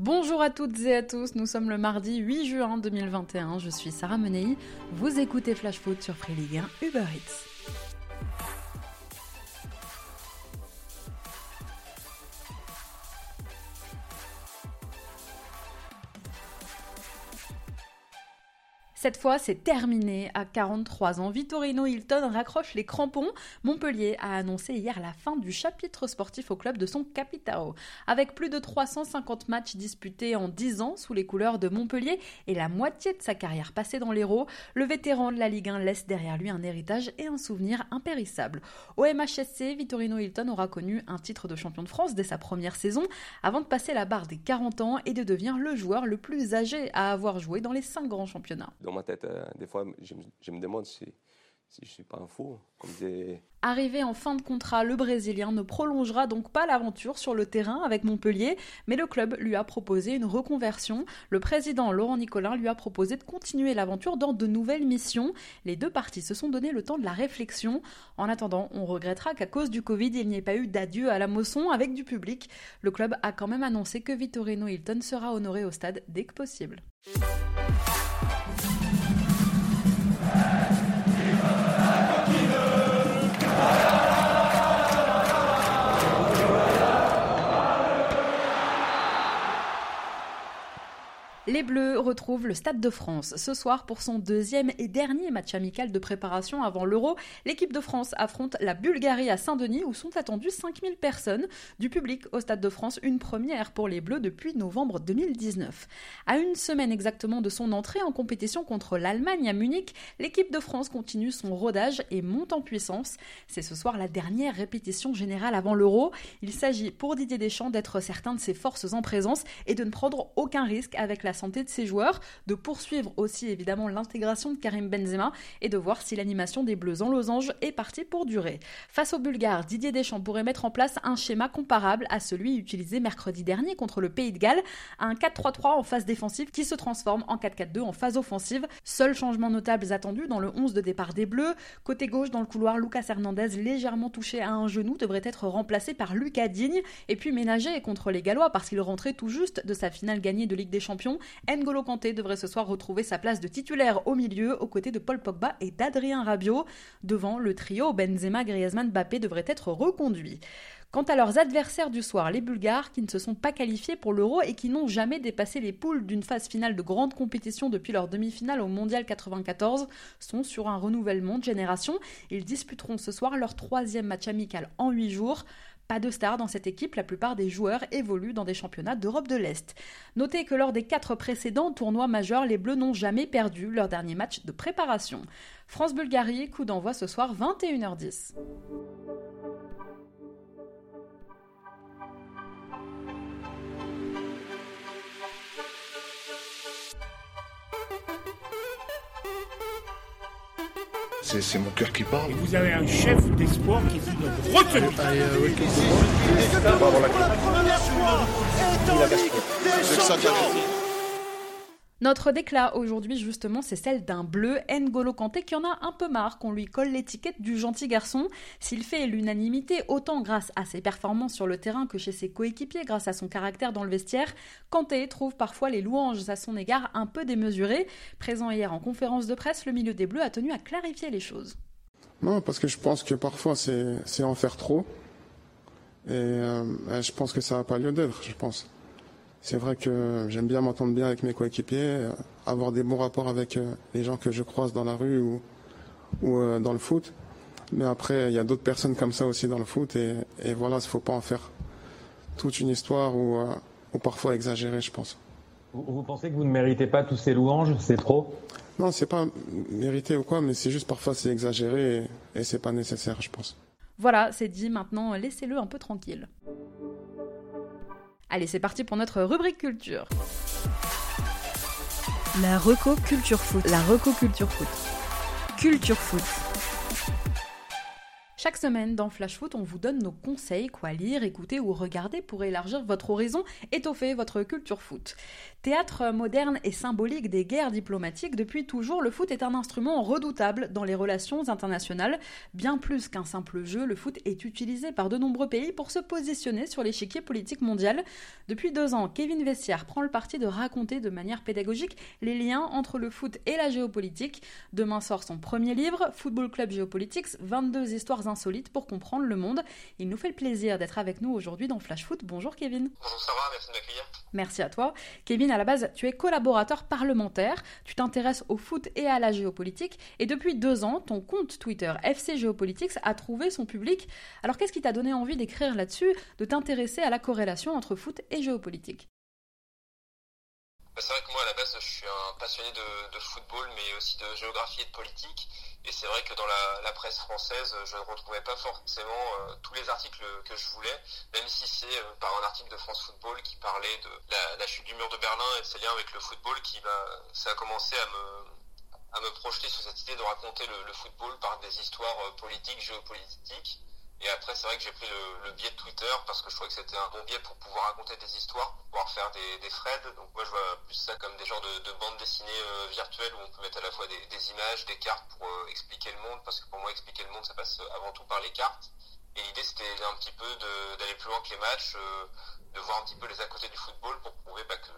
Bonjour à toutes et à tous, nous sommes le mardi 8 juin 2021, je suis Sarah Menei, vous écoutez Flash Foot sur Free Ligue 1 Uber Eats. Cette fois, c'est terminé. À 43 ans, Vittorino Hilton raccroche les crampons. Montpellier a annoncé hier la fin du chapitre sportif au club de son Capitao. Avec plus de 350 matchs disputés en 10 ans sous les couleurs de Montpellier et la moitié de sa carrière passée dans l'Hérault, le vétéran de la Ligue 1 laisse derrière lui un héritage et un souvenir impérissable. Au MHSC, Vittorino Hilton aura connu un titre de champion de France dès sa première saison avant de passer la barre des 40 ans et de devenir le joueur le plus âgé à avoir joué dans les 5 grands championnats tête, euh, des fois, je, me demande si, si je suis pas un fou. Arrivé en fin de contrat, le Brésilien ne prolongera donc pas l'aventure sur le terrain avec Montpellier, mais le club lui a proposé une reconversion. Le président Laurent Nicolin lui a proposé de continuer l'aventure dans de nouvelles missions. Les deux parties se sont donné le temps de la réflexion. En attendant, on regrettera qu'à cause du Covid, il n'y ait pas eu d'adieu à la Mosson avec du public. Le club a quand même annoncé que Vittorino Hilton sera honoré au stade dès que possible. Les Bleus retrouvent le Stade de France ce soir pour son deuxième et dernier match amical de préparation avant l'Euro. L'équipe de France affronte la Bulgarie à Saint-Denis où sont attendues 5000 personnes. Du public au Stade de France, une première pour les Bleus depuis novembre 2019. À une semaine exactement de son entrée en compétition contre l'Allemagne à Munich, l'équipe de France continue son rodage et monte en puissance. C'est ce soir la dernière répétition générale avant l'Euro. Il s'agit pour Didier Deschamps d'être certain de ses forces en présence et de ne prendre aucun risque avec la santé de ses joueurs, de poursuivre aussi évidemment l'intégration de Karim Benzema et de voir si l'animation des Bleus en losange est partie pour durer. Face aux Bulgares, Didier Deschamps pourrait mettre en place un schéma comparable à celui utilisé mercredi dernier contre le Pays de Galles, un 4-3-3 en phase défensive qui se transforme en 4-4-2 en phase offensive. Seuls changements notables attendus dans le 11 de départ des Bleus. Côté gauche dans le couloir, Lucas Hernandez, légèrement touché à un genou, devrait être remplacé par Lucas Digne et puis ménagé contre les Gallois parce qu'il rentrait tout juste de sa finale gagnée de Ligue des Champions. N'Golo Kanté devrait ce soir retrouver sa place de titulaire au milieu, aux côtés de Paul Pogba et d'Adrien Rabiot. Devant le trio, Benzema, Griezmann, Mbappé devrait être reconduit. Quant à leurs adversaires du soir, les Bulgares, qui ne se sont pas qualifiés pour l'Euro et qui n'ont jamais dépassé les poules d'une phase finale de grande compétition depuis leur demi-finale au Mondial 94, sont sur un renouvellement de génération. Ils disputeront ce soir leur troisième match amical en huit jours. Pas de stars dans cette équipe, la plupart des joueurs évoluent dans des championnats d'Europe de l'Est. Notez que lors des quatre précédents tournois majeurs, les Bleus n'ont jamais perdu leur dernier match de préparation. France-Bulgarie, coup d'envoi ce soir 21h10. C'est mon cœur qui parle. Et vous avez un chef d'espoir qui est une retenue. Notre déclat aujourd'hui, justement, c'est celle d'un bleu N'Golo Kanté qui en a un peu marre qu'on lui colle l'étiquette du gentil garçon. S'il fait l'unanimité, autant grâce à ses performances sur le terrain que chez ses coéquipiers, grâce à son caractère dans le vestiaire, Kanté trouve parfois les louanges à son égard un peu démesurées. Présent hier en conférence de presse, le milieu des Bleus a tenu à clarifier les choses. Non, parce que je pense que parfois c'est en faire trop. Et euh, je pense que ça n'a pas lieu d'être, je pense. C'est vrai que j'aime bien m'entendre bien avec mes coéquipiers, euh, avoir des bons rapports avec euh, les gens que je croise dans la rue ou, ou euh, dans le foot. Mais après, il y a d'autres personnes comme ça aussi dans le foot et, et voilà, il ne faut pas en faire toute une histoire ou, ou parfois exagérer, je pense. Vous, pensez que vous ne méritez pas tous ces louanges? C'est trop? Non, c'est pas mérité ou quoi, mais c'est juste parfois c'est exagéré et, et c'est pas nécessaire, je pense. Voilà, c'est dit maintenant, laissez-le un peu tranquille. Allez, c'est parti pour notre rubrique culture. La reco culture foot. La reco culture foot. Culture foot. Chaque semaine dans Flash Foot, on vous donne nos conseils, quoi lire, écouter ou regarder pour élargir votre horizon, étoffer votre culture foot. Théâtre moderne et symbolique des guerres diplomatiques, depuis toujours, le foot est un instrument redoutable dans les relations internationales. Bien plus qu'un simple jeu, le foot est utilisé par de nombreux pays pour se positionner sur l'échiquier politique mondial. Depuis deux ans, Kevin Vessière prend le parti de raconter de manière pédagogique les liens entre le foot et la géopolitique. Demain sort son premier livre, Football Club Geopolitics, 22 histoires insolite pour comprendre le monde. Il nous fait le plaisir d'être avec nous aujourd'hui dans Flash Foot. Bonjour Kevin. Bonjour Sarah, merci de m'accueillir. Merci à toi. Kevin, à la base, tu es collaborateur parlementaire, tu t'intéresses au foot et à la géopolitique, et depuis deux ans, ton compte Twitter FC Géopolitics a trouvé son public. Alors qu'est-ce qui t'a donné envie d'écrire là-dessus, de t'intéresser à la corrélation entre foot et géopolitique? Bah, c'est vrai que moi, à la base, je suis un passionné de, football, mais aussi de géographie et de politique. Et c'est vrai que dans la, presse française, je ne retrouvais pas forcément euh, tous les articles que je voulais, même si c'est euh, par un article de France Football qui parlait de la, chute du mur de Berlin et ses liens avec le football qui ça a commencé à me, à me projeter sur cette idée de raconter le football par des histoires euh, politiques, géopolitiques. Et après, c'est vrai que j'ai pris le, biais de Twitter parce que je trouvais que c'était un bon biais pour pouvoir raconter des histoires, pour pouvoir faire des, des threads. Donc moi, je vois plus ça comme des genres de, de bandes dessinées euh, virtuelles où on peut mettre à la fois des, images, des cartes pour euh, expliquer le monde, parce que pour moi, expliquer le monde, ça passe avant tout par les cartes. Et l'idée, c'était un petit peu d'aller plus loin que les matchs, euh, de voir un petit peu les à côté du football pour prouver bah, que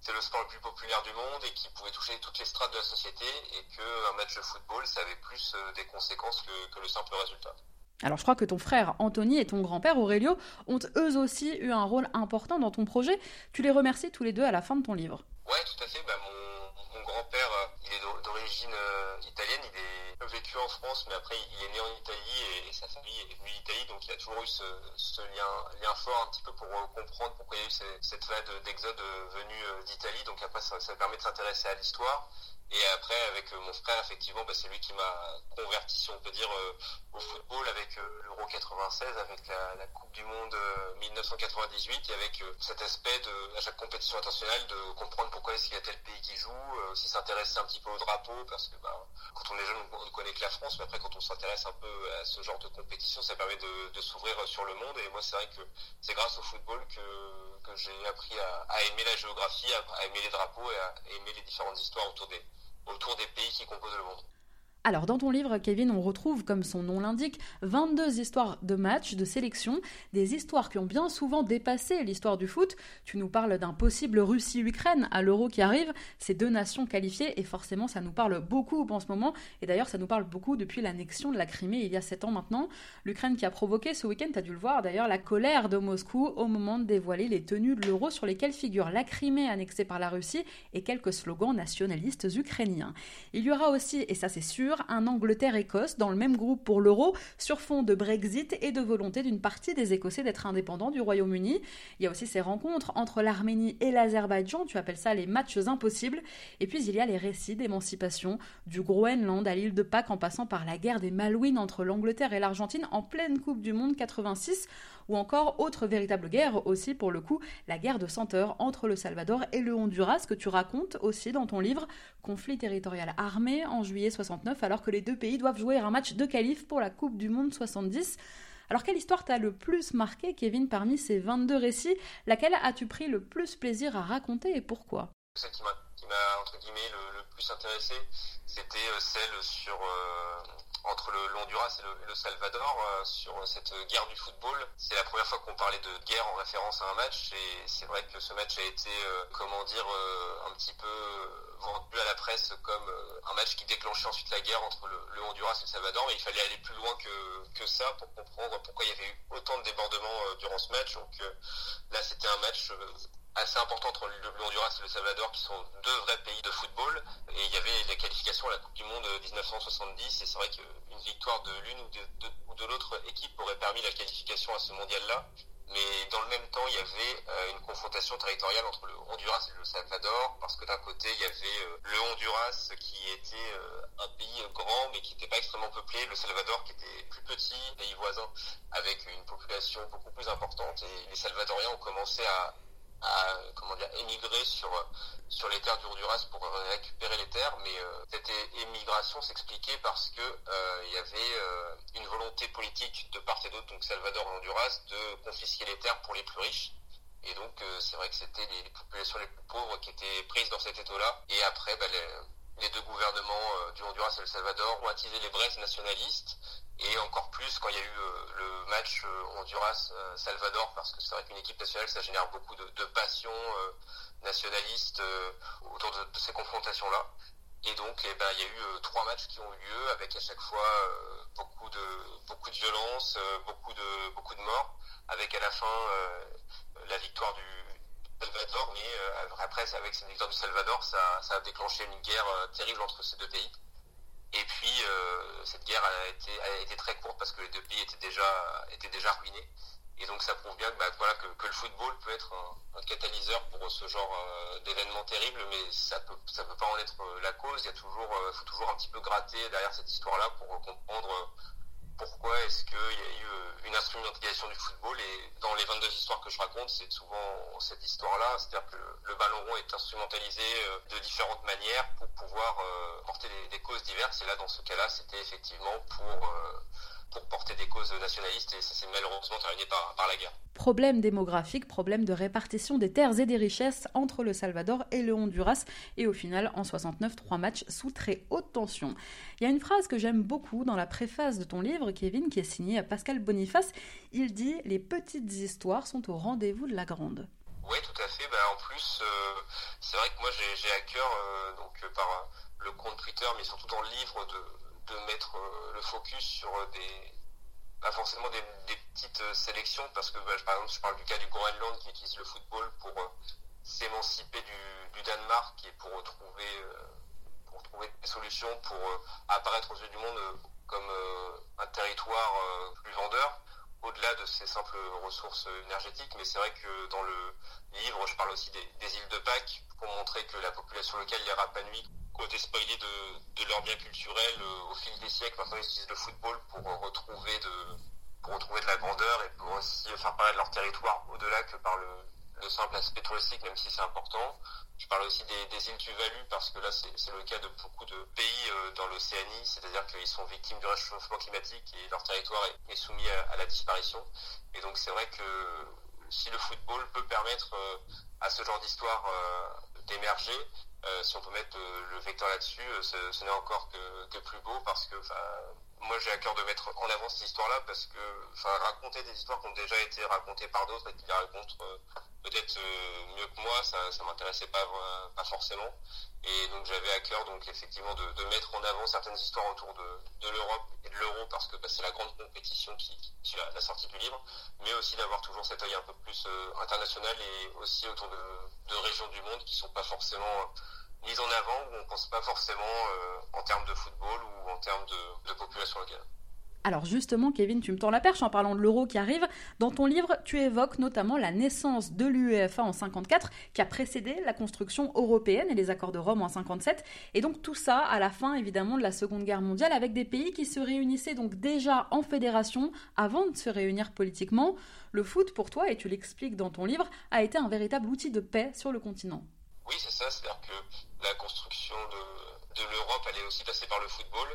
c'est le sport le plus populaire du monde et qui pouvait toucher toutes les strates de la société et qu'un match de football, ça avait plus des conséquences que le simple résultat. Alors je crois que ton frère Anthony et ton grand-père Aurelio ont eux aussi eu un rôle important dans ton projet. Tu les remercies tous les deux à la fin de ton livre. Ouais, tout à fait. Bah, mon, grand-père, euh, il est d'origine euh, italienne. Il est vécu en France, mais après il est né en Italie et, sa famille est venue d'Italie, donc il a toujours eu ce, lien, fort un petit peu pour euh, comprendre pourquoi il y a eu cette, vague d'exode venue d'Italie. Donc après ça permet de s'intéresser à l'histoire. Et après, avec mon frère, effectivement, bah, c'est lui qui m'a converti, si on peut dire, au football avec euh, l'Euro 96, avec la, Coupe du Monde 1998 euh, et avec euh, cet aspect de, à chaque compétition internationale de comprendre pourquoi est-ce qu'il y a tel pays qui joue, aussi s'intéresser un petit peu au drapeau parce que bah, quand on est jeune on ne connaît que la France, mais après quand on s'intéresse un peu à ce genre de compétition, ça permet de, s'ouvrir sur le monde. Et moi c'est vrai que c'est grâce au football que, que j'ai appris à, aimer la géographie, à, aimer les drapeaux et à aimer les différentes histoires autour des, autour des pays qui composent le monde. Alors, dans ton livre, Kevin, on retrouve, comme son nom l'indique, 22 histoires de matchs, de sélection, des histoires qui ont bien souvent dépassé l'histoire du foot. Tu nous parles d'un possible Russie-Ukraine à l'Euro qui arrive, ces deux nations qualifiées, et forcément, ça nous parle beaucoup en ce moment, et d'ailleurs, ça nous parle beaucoup depuis l'annexion de la Crimée il y a 7 ans maintenant. L'Ukraine qui a provoqué ce week-end, tu as dû le voir d'ailleurs, la colère de Moscou au moment de dévoiler les tenues de l'Euro sur lesquelles figure la Crimée annexée par la Russie et quelques slogans nationalistes ukrainiens. Il y aura aussi, et ça c'est sûr, un Angleterre-Écosse dans le même groupe pour l'euro, sur fond de Brexit et de volonté d'une partie des Écossais d'être indépendants du Royaume-Uni. Il y a aussi ces rencontres entre l'Arménie et l'Azerbaïdjan, tu appelles ça les matchs impossibles. Et puis il y a les récits d'émancipation du Groenland à l'île de Pâques en passant par la guerre des Malouines entre l'Angleterre et l'Argentine en pleine Coupe du Monde 86 ou encore autre véritable guerre aussi pour le coup, la guerre de Senteur entre le Salvador et le Honduras que tu racontes aussi dans ton livre, conflit territorial armé en juillet 69 alors que les deux pays doivent jouer un match de qualif pour la Coupe du Monde 70. Alors quelle histoire t'a le plus marqué Kevin parmi ces 22 récits? Laquelle as-tu pris le plus plaisir à raconter et pourquoi? Celle qui m'a entre guillemets le, plus intéressé, c'était euh, celle sur euh, entre le, Honduras et le, Salvador euh, sur cette guerre du football. C'est la première fois qu'on parlait de guerre en référence à un match et c'est vrai que ce match a été, euh, comment dire, euh, un petit peu vendu à la presse comme un match qui déclenchait ensuite la guerre entre le, Honduras et le Salvador. Mais il fallait aller plus loin que, que ça pour comprendre pourquoi il y avait eu autant de débordements durant ce match. Donc là, c'était un match assez important entre le Honduras et le Salvador, qui sont deux vrais pays de football. Et il y avait la qualification à la Coupe du Monde 1970. Et c'est vrai qu'une victoire de l'une ou de, l'autre équipe aurait permis la qualification à ce mondial-là. Mais dans le même temps, il y avait euh, une confrontation territoriale entre le Honduras et le Salvador, parce que d'un côté, il y avait euh, le Honduras qui était euh, un pays grand, mais qui n'était pas extrêmement peuplé, le Salvador qui était plus petit, pays voisin, avec une population beaucoup plus importante. Et les Salvadoriens ont commencé à à comment dire, émigrer sur, sur les terres du Honduras pour récupérer les terres, mais euh, cette émigration migration s'expliquait parce que il y avait une volonté politique de part et d'autre, donc Salvador et Honduras, de confisquer les terres pour les plus riches. Et donc c'est vrai que c'était les, populations les plus pauvres qui étaient prises dans cet étau-là. Et après, bah, deux gouvernements du Honduras et le Salvador ont attisé les braises nationalistes et encore plus quand il y a eu le match Honduras-Salvador parce que c'est vrai qu'une équipe nationale ça génère beaucoup de, de passion nationaliste autour de ces confrontations-là. Et donc, eh ben, il y a eu euh, trois matchs qui ont eu lieu avec à chaque fois euh, beaucoup de beaucoup de violence, euh, beaucoup de beaucoup de morts, avec à la fin la victoire après, avec cette victoire du Salvador, ça, a déclenché une guerre terrible entre ces deux pays. Et puis, cette guerre a été, très courte parce que les deux pays étaient déjà ruinés. Et donc ça prouve bien que, bah, le football peut être un, catalyseur pour ce genre euh, d'événements terribles, mais ça ça peut pas en être euh, la cause. Il y a toujours, euh, faut toujours un petit peu gratter derrière cette histoire-là pour comprendre pourquoi est-ce qu'il y a eu une instrumentalisation du football. Et dans les 22 histoires que je raconte, c'est souvent cette histoire-là, c'est-à-dire que le ballon rond est instrumentalisé de différentes manières pour pouvoir porter des, des, causes diverses. Et là, dans ce cas-là, c'était effectivement pour pour porter des causes nationalistes et ça s'est malheureusement terminé par, par la guerre. Problème démographique, problème de répartition des terres et des richesses entre le Salvador et le Honduras et au final en 69 trois matchs sous très haute tension. Il y a une phrase que j'aime beaucoup dans la préface de ton livre Kevin qui est signée à Pascal Boniface, il dit les petites histoires sont au rendez-vous de la grande. Oui, tout à fait. Bah, en plus, euh, c'est vrai que moi j'ai à cœur, euh, donc euh, par le compte Twitter, mais surtout dans le livre, de, de mettre euh, le focus sur euh, des pas forcément des, petites euh, sélections parce que bah, par exemple je parle du cas du Groenland qui utilise le football pour s'émanciper du, Danemark et pour trouver pour trouver des solutions pour apparaître aux yeux du monde comme un territoire plus vendeur au-delà de ces simples ressources énergétiques. Mais c'est vrai que dans le livre je parle aussi des, des îles de Pâques pour montrer que la population locale y nuit côté spoilé de, de leurs biens culturels euh, au fil des siècles. Maintenant, ils utilisent le football pour euh, retrouver de, pour retrouver de la grandeur et pour aussi faire parler de leur territoire au-delà que par le, le simple aspect touristique, même si c'est important. Je parle aussi des, des îles Tuvalu parce que là, c'est le cas de beaucoup de pays euh, dans l'Océanie, c'est-à-dire qu'ils sont victimes du réchauffement climatique et leur territoire est, soumis à, la disparition. Et donc, c'est vrai que si le football peut permettre à ce genre d'histoire d'émerger, euh, si on peut mettre euh, le vecteur là-dessus, euh, ce, n'est encore que, plus beau parce que moi j'ai à cœur de mettre en avant cette histoire-là parce que raconter des histoires qui ont déjà été racontées par d'autres et qui les racontent peut-être mieux que moi, ça, ça m'intéressait pas forcément. Et donc j'avais à cœur effectivement de, mettre en avant certaines histoires autour de, l'Europe et de l'euro parce que bah, c'est la grande compétition qui, qui la, sortie du livre, mais aussi d'avoir toujours cet œil un peu plus international et aussi autour de, régions du monde qui sont pas forcément mise en avant où on ne pense pas forcément euh, en termes de football ou en termes de population locale. Alors justement, Kevin, tu me tends la perche en parlant de l'euro qui arrive. Dans ton livre, tu évoques notamment la naissance de l'UEFA en 54, qui a précédé la construction européenne et les accords de Rome en 57. Et donc tout ça à la fin, évidemment, de la Seconde Guerre mondiale, avec des pays qui se réunissaient donc déjà en fédération avant de se réunir politiquement. Le foot, pour toi, et tu l'expliques dans ton livre, a été un véritable outil de paix sur le continent. Oui, c'est ça, c'est-à-dire que la construction de, l'Europe, elle est aussi passée par le football.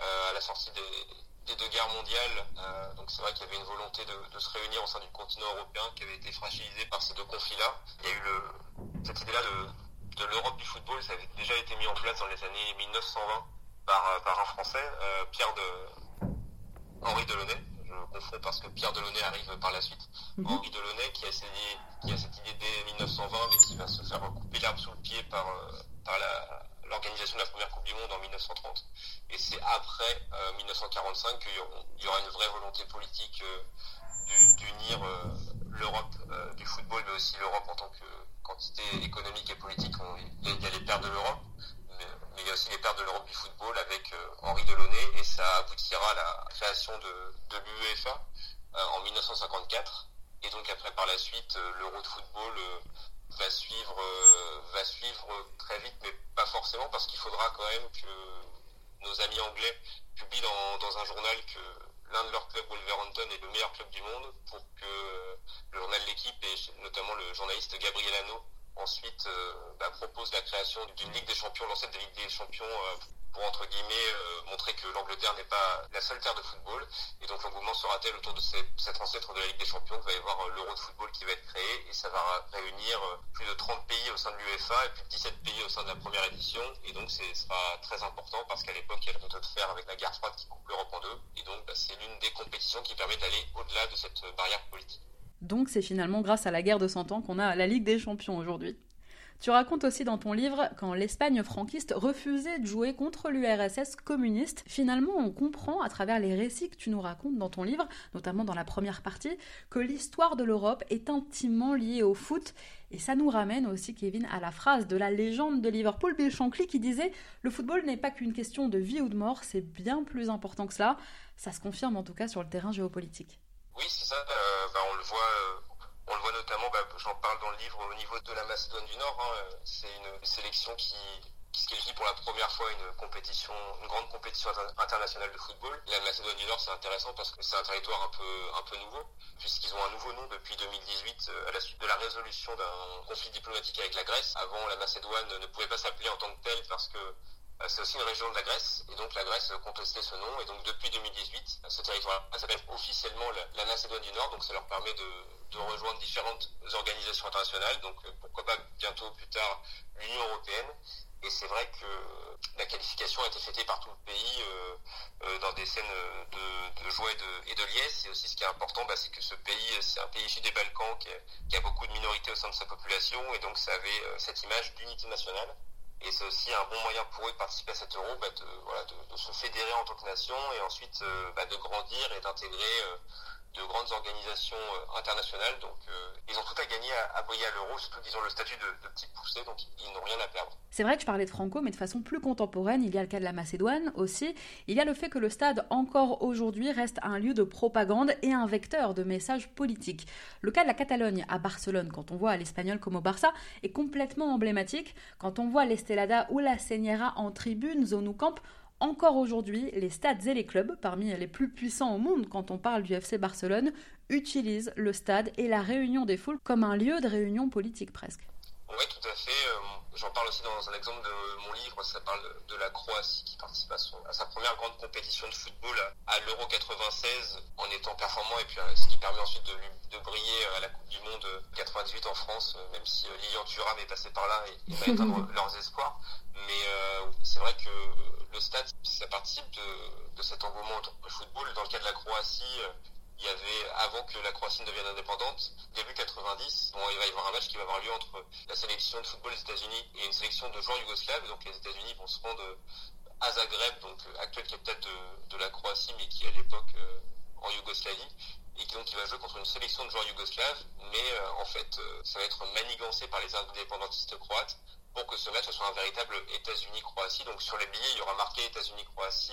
Euh, à la sortie des, des deux guerres mondiales, euh, donc c'est vrai qu'il y avait une volonté de, de, se réunir au sein du continent européen qui avait été fragilisé par ces deux conflits-là. Il y a eu le, cette idée-là de, de l'Europe du football, ça avait déjà été mis en place dans les années 1920 par, par un Français, euh, Pierre de Henri Delaunay je confonds parce que Pierre Delaunay arrive par la suite. Mhm. Henri Delaunay qui a, essayé, qui a cette idée dès 1920 mais qui va se faire couper l'herbe sous le pied par, euh, par l'organisation de la première Coupe du Monde en 1930. Et c'est après 1945 euh, qu'il y aura une vraie volonté politique euh, d'unir l'Europe du football, mais aussi l'Europe en tant que quantité économique et politique. il y a les pères de l'Europe, mais, il y a aussi les pères de l'Europe du football avec euh, Henri Delaunay et ça aboutira à la création de, de l'UEFA euh, en 1954 et donc après par la suite euh, l'Euro de football va suivre va suivre très vite mais pas forcément parce qu'il faudra quand même que nos amis anglais publient dans, un journal que l'un de leurs clubs, Wolverhampton, est le meilleur club du monde pour que le journal L'équipe et notamment le journaliste Gabriel Hanno ensuite bah, propose la création d'une Ligue des Champions, l'ancienne des Ligue des Champions pour entre guillemets euh, montrer que l'Angleterre n'est pas la seule terre de football. Et donc l'engouement sera-t-elle autour de cet ancêtre de la Ligue des Champions qu'il va y avoir euh, l'Euro de football qui va être créé et ça va réunir euh, plus de 30 pays au sein de l'UEFA et plus de 17 pays au sein de la première édition. Et donc ce sera très important parce qu'à l'époque il y a le de fer avec la guerre froide qui coupe l'Europe en deux. Et donc bah, c'est l'une des compétitions qui permet d'aller au-delà de cette barrière politique. Donc c'est finalement grâce à la guerre de 100 ans qu'on a la Ligue des Champions aujourd'hui. Tu racontes aussi dans ton livre quand l'Espagne franquiste refusait de jouer contre l'URSS communiste. Finalement, on comprend à travers les récits que tu nous racontes dans ton livre, notamment dans la première partie, que l'histoire de l'Europe est intimement liée au foot. Et ça nous ramène aussi, Kevin, à la phrase de la légende de Liverpool, Bill Shankly, qui disait Le football n'est pas qu'une question de vie ou de mort, c'est bien plus important que cela. Ça se confirme en tout cas sur le terrain géopolitique. Oui, c'est ça. Euh, bah, on le voit. Euh, on le voit notamment, bah, j'en parle dans le livre, au niveau de la Macédoine du Nord. Hein, c'est une sélection qui, qui se qualifie pour la première fois une compétition, une grande compétition internationale de football. La Macédoine du Nord, c'est intéressant parce que c'est un territoire un peu, un peu nouveau, puisqu'ils ont un nouveau nom depuis 2018 euh, à la suite de la résolution d'un conflit diplomatique avec la Grèce. Avant, la Macédoine ne pouvait pas s'appeler en tant que telle parce que euh, c'est aussi une région de la Grèce, et donc la Grèce contestait ce nom, et donc depuis 2018, ce territoire s'appelle officiellement la, Macédoine du Nord, donc ça leur permet de, rejoindre différentes organisations internationales, donc euh, pourquoi pas bientôt plus tard l'Union Européenne, et c'est vrai que la qualification a été fêtée par tout le pays euh, dans des scènes de, joie et de, liesse. Et aussi, ce qui est important, bah, c'est que ce pays, c'est un pays issu des Balkans qui a, qui a, beaucoup de minorités au sein de sa population. Et donc, ça avait cette image d'unité nationale. Et c'est aussi un bon moyen pour eux de participer à cet euro, bah, de, se fédérer en tant que nation et ensuite euh, bah, de grandir et d'intégrer euh, de grandes organisations euh, internationales. Donc euh, ils ont tout à gagner à, briller à l'euro, surtout qu'ils ont le statut de, petite poussée, donc ils n'ont rien à perdre. C'est vrai que je parlais de Franco, mais de façon plus contemporaine, il y a le cas de la Macédoine aussi. Il y a le fait que le stade, encore aujourd'hui, reste un lieu de propagande et un vecteur de messages politiques. Le cas de la Catalogne à Barcelone, quand on voit l'espagnol comme au Barça, est complètement emblématique. Quand on voit l'Estelada ou la Señera en tribune, zone ou camp, encore aujourd'hui, les stades et les clubs, parmi les plus puissants au monde quand on parle du FC Barcelone, utilisent le stade et la réunion des foules comme un lieu de réunion politique presque. Oui, tout à fait. Euh, j'en parle aussi dans un exemple de mon livre, ça parle de la Croatie qui participe à, sa première grande compétition de football à l'Euro 96 en étant performant et puis euh, ce qui permet ensuite de, briller à la Coupe du Monde 98 en France, euh, même si Lilian Thuram est passé par là et, et va éteindre leurs espoirs. Mais c'est vrai que le stade, ça participe de, cet engouement au football. Dans le cas de la Croatie, il y avait, avant que la Croatie ne devienne indépendante, début 90, bon, il va y avoir un match qui va avoir lieu entre la sélection de football des États-Unis et une sélection de joueurs yougoslaves. Donc les États-Unis vont se rendre à Zagreb, donc actuel capitale de, la Croatie, mais qui à l'époque euh, en Yougoslavie, et qui donc il va jouer contre une sélection de joueurs yougoslaves, mais euh, en fait euh, ça va être manigancé par les indépendantistes croates pour que ce match soit un véritable États-Unis-Croatie. Donc sur les billets, il y aura marqué États-Unis-Croatie.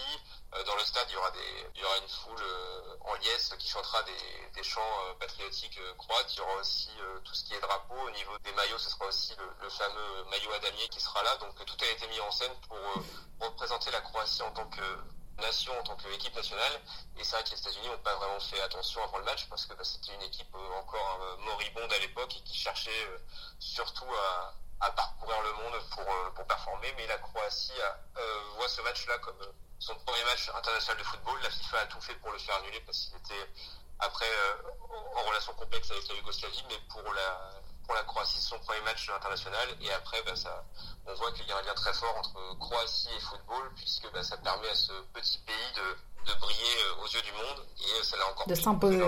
Euh, dans le stade, il y aura, une foule euh, en liesse qui chantera des, chants euh, patriotiques croates. Il y aura aussi tout ce qui est drapeau. Au niveau des maillots, ce sera aussi le, fameux maillot à damier qui sera là. Donc tout a été mis en scène pour représenter la Croatie en tant que nation, en tant qu'équipe nationale. Et c'est vrai que les États-Unis n'ont pas vraiment fait attention avant le match parce que bah, c'était une équipe encore moribonde à l'époque et qui cherchait surtout à à parcourir le monde pour, euh, pour performer. Mais la Croatie euh, voit ce match-là comme euh, son premier match international de football. La FIFA a tout fait pour le faire annuler parce qu'il était après en relation complexe avec la Yougoslavie, mais pour la, pour la Croatie, c'est son premier match international. Et après, bah, ça, on voit qu'il y a un lien très fort entre Croatie et football, puisque bah, ça permet à ce petit pays de, de briller aux yeux du monde. Et ça l'a encore de s'imposer.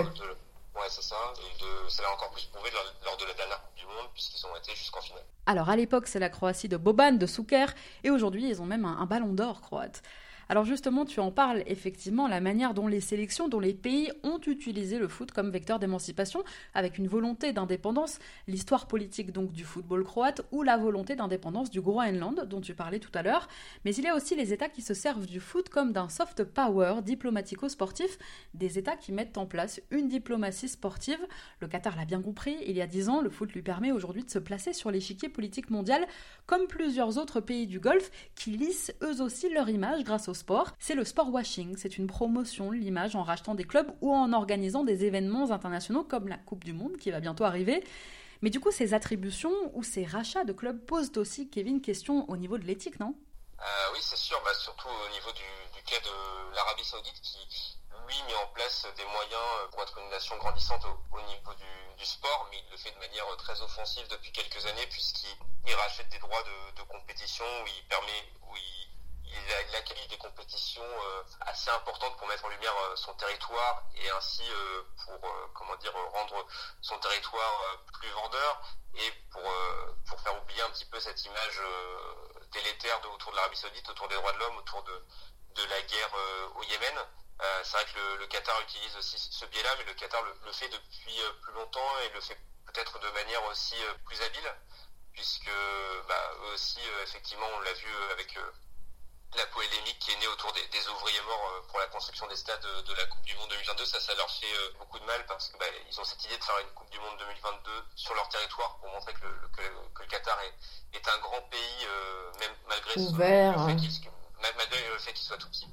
Ouais, c'est ça. Et de, ça l'a encore plus prouvé lors, de la dernière Coupe du Monde, puisqu'ils ont été jusqu'en finale. Alors, à l'époque, c'est la Croatie de Boban, de Souker, et aujourd'hui, ils ont même un ballon d'or croate. Alors justement, tu en parles effectivement, la manière dont les sélections, dont les pays ont utilisé le foot comme vecteur d'émancipation, avec une volonté d'indépendance, l'histoire politique donc du football croate, ou la volonté d'indépendance du Groenland, dont tu parlais tout à l'heure. Mais il y a aussi les États qui se servent du foot comme d'un soft power diplomatico-sportif, des États qui mettent en place une diplomatie sportive. Le Qatar l'a bien compris, il y a dix ans, le foot lui permet aujourd'hui de se placer sur l'échiquier politique mondial, comme plusieurs autres pays du Golfe qui lissent eux aussi leur image grâce au sport, c'est le sport washing. C'est une promotion de l'image en rachetant des clubs ou en organisant des événements internationaux comme la Coupe du Monde qui va bientôt arriver. Mais du coup, ces attributions ou ces rachats de clubs posent aussi, Kevin, question au niveau de l'éthique, non? Euh, Oui, c'est sûr, bah, surtout au niveau du, cas de l'Arabie Saoudite qui, lui, met en place des moyens pour être une nation grandissante au, niveau du, sport, mais il le fait de manière très offensive depuis quelques années puisqu'il rachète des droits de, de, compétition où il permet, où il il, accueille des compétitions euh, assez importantes pour mettre en lumière euh, son territoire et ainsi euh, pour comment dire rendre son territoire plus vendeur et pour pour faire oublier un petit peu cette image délétère de, autour de l'Arabie Saoudite, autour des droits de l'homme, autour de de la guerre au Yémen. c'est vrai que le, Qatar utilise aussi ce biais-là, mais le Qatar le, le fait depuis plus longtemps et le fait peut-être de manière aussi plus habile, puisque bah, eux aussi, effectivement, on l'a vu avec la polémique qui est née autour des, des, ouvriers morts euh, pour la construction des stades de, la Coupe du Monde 2022, ça, ça leur fait euh, beaucoup de mal parce qu'ils bah, ont cette idée de faire une Coupe du Monde 2022 sur leur territoire pour montrer que le, que, que le Qatar est, est, un grand pays, euh, même malgré, Ouvert, le, fait malgré le fait qu'il soit tout petit.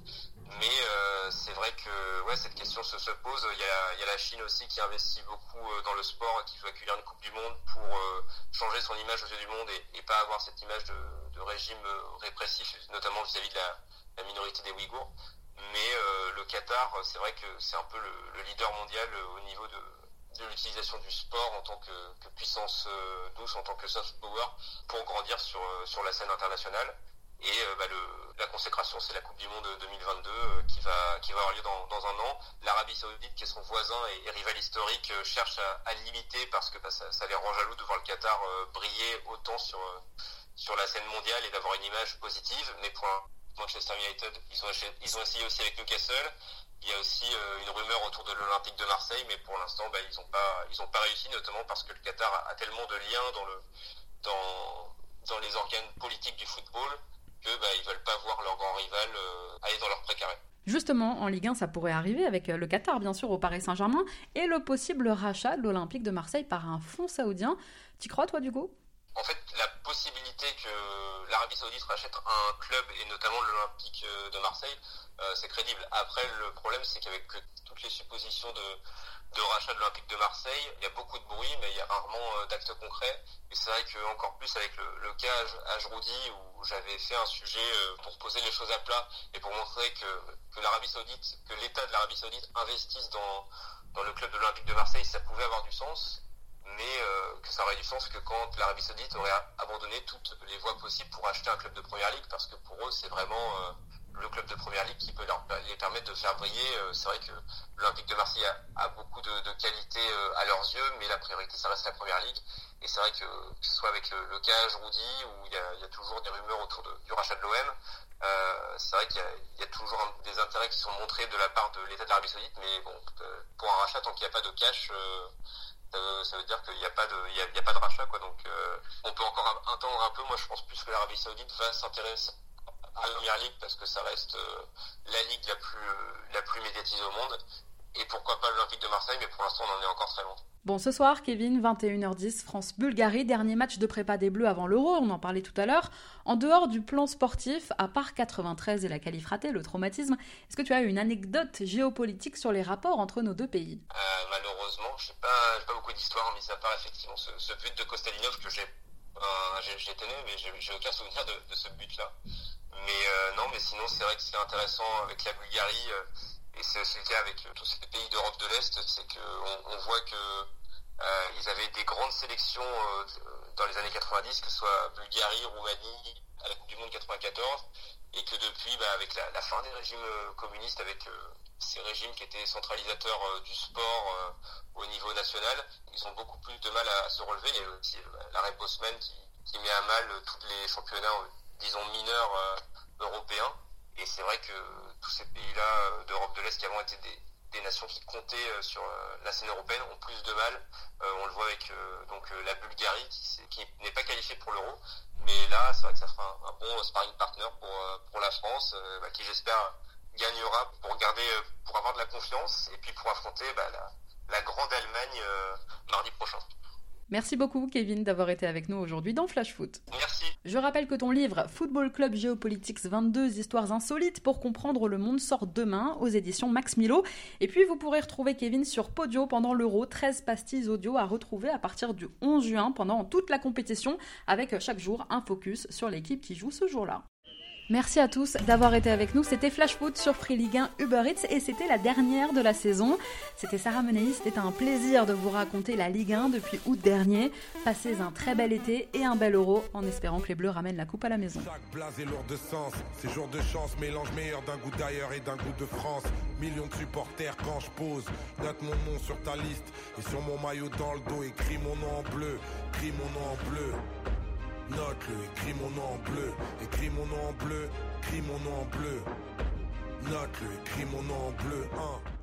Mais euh, c'est vrai que ouais, cette question se, se pose. Il y, a, il y, a, la Chine aussi qui investit beaucoup dans le sport, qui veut accueillir une Coupe du Monde pour euh, changer son image aux yeux du monde et, et pas avoir cette image de, régime répressif, notamment vis-à-vis de la, minorité des Ouïghours. Mais euh, le Qatar, c'est vrai que c'est un peu le, le, leader mondial au niveau de, de l'utilisation du sport en tant que, puissance douce, en tant que soft power, pour grandir sur, sur la scène internationale. Et euh, bah, la consécration, c'est la Coupe du Monde 2022 euh, qui va qui va avoir lieu dans, dans un an. L'Arabie Saoudite, qui est son voisin et, rival historique, euh, cherche à, limiter parce que bah, ça, les rend jaloux de voir le Qatar briller autant sur sur la scène mondiale et d'avoir une image positive. Mais pour Manchester United, ils ont essayé aussi avec Newcastle. Il y a aussi une rumeur autour de l'Olympique de Marseille, mais pour l'instant, bah, ils n'ont pas pas réussi, notamment parce que le Qatar a, tellement de liens dans le dans dans les organes politiques du football que bah, ils veulent pas voir leur grand rival euh, aller dans leur précaré. Justement, en Ligue 1, ça pourrait arriver avec euh, le Qatar, bien sûr, au Paris Saint-Germain, et le possible rachat de l'Olympique de Marseille par un fonds saoudien. Tu crois, toi, coup En fait, la possibilité que l'Arabie Saoudite rachète un club, et notamment l'Olympique euh, de Marseille, euh, c'est crédible. Après, le problème, c'est qu'avec toutes les suppositions de, rachat de l'Olympique de Marseille, il y a beaucoup de bruit, mais il y a rarement euh, d'actes concrets. Et c'est vrai qu'encore plus avec le, cas Ajroudi, où j'avais fait un sujet pour poser les choses à plat et pour montrer que, que l'Arabie Saoudite, que l'État de l'Arabie Saoudite investisse dans, dans le club de l'Olympique de Marseille, ça pouvait avoir du sens, mais euh, que ça aurait du sens que quand l'Arabie Saoudite aurait abandonné toutes les voies possibles pour acheter un club de première ligue, parce que pour eux, c'est vraiment euh, le club de première ligue qui peut leur, les permettre de faire briller. Euh, c'est vrai que l'Olympique de Marseille a, a beaucoup de, de qualités euh, à leurs yeux, mais la priorité, ça reste la première ligue. Et c'est vrai que, que ce soit avec le, le cas Roudy, où il y, a, y, a, toujours des rumeurs autour du rachat de l'OM, euh, c'est vrai qu'il y, y a, toujours des intérêts qui sont montrés de la part de l'État de l'Arabie Saoudite, mais bon, euh, pour un rachat, tant qu'il n'y a pas de cash, ça veut, ça veut, dire qu'il n'y a pas de, il pas de rachat, quoi. Donc, on peut encore attendre un peu. Moi, je pense plus que l'Arabie Saoudite va s'intéresser à la première ligue parce que ça reste euh, la ligue euh, la plus médiatisée au monde. Et pourquoi pas l'Olympique de Marseille, mais pour l'instant on en est encore très loin. Bon, ce soir, Kevin, 21h10, France-Bulgarie, dernier match de prépa des Bleus avant l'Euro, on en parlait tout à l'heure. En dehors du plan sportif, à part 93 et la qualif ratée, le traumatisme, est-ce que tu as une anecdote géopolitique sur les rapports entre nos deux pays? Euh, Malheureusement, je n'ai pas, pas beaucoup d'histoire, mis à part effectivement ce, ce but de Kostalinov que j'ai euh, j'ai été né, mais j'ai aucun souvenir de, de ce but-là. Mais euh, non, mais sinon c'est vrai que c'est intéressant avec la Bulgarie euh, et c'est aussi le cas avec tous ces pays d'Europe de l'Est, c'est qu'on on voit que euh, ils avaient des grandes sélections euh, dans les années 90, que ce soit Bulgarie, Roumanie, à la Coupe du Monde 94, et que depuis, bah, avec la, la, fin des régimes communistes, avec ces régimes qui étaient centralisateurs du sport au niveau national, ils ont beaucoup plus de mal à, se relever. Il y a aussi l'arrêt Bosman qui, qui met à mal tous les championnats disons, mineurs euh, européens. Et c'est vrai que tous ces pays-là euh, d'Europe de l'Est qui avant étaient des, nations qui comptaient euh, sur la scène européenne ont plus de mal. on le voit avec donc la Bulgarie qui, n'est pas qualifiée pour l'euro, mais là c'est vrai que ça fera un, bon sparring partner pour pour la France, bah, qui j'espère gagnera pour garder pour avoir de la confiance et puis pour affronter bah, la grande Allemagne mardi prochain. Merci beaucoup Kevin d'avoir été avec nous aujourd'hui dans Flash Foot. Merci. Je rappelle que ton livre Football Club Geopolitics 22 histoires insolites pour comprendre le monde sort demain aux éditions Max Milo. Et puis vous pourrez retrouver Kevin sur Podio pendant l'Euro, 13 pastilles audio à retrouver à partir du 11 juin pendant toute la compétition avec chaque jour un focus sur l'équipe qui joue ce jour-là. Merci à tous d'avoir été avec nous. C'était Flash Foot sur Free Ligue 1 Uber Eats et c'était la dernière de la saison. C'était Sarah Menei. C'était un plaisir de vous raconter la Ligue 1 depuis août dernier. Passez un très bel été et un bel euro en espérant que les Bleus ramènent la coupe à la maison. De sens. De chance mélange meilleur d'un goût d'ailleurs et d'un goût de France. Millions de supporters quand je pose. Mon nom sur ta liste et sur mon maillot dans le dos. Mon nom en bleu. Mon nom en bleu. Note-le, écris mon nom en bleu, écris mon nom en bleu, écris mon nom en bleu. Note-le, écris mon nom en bleu, hein.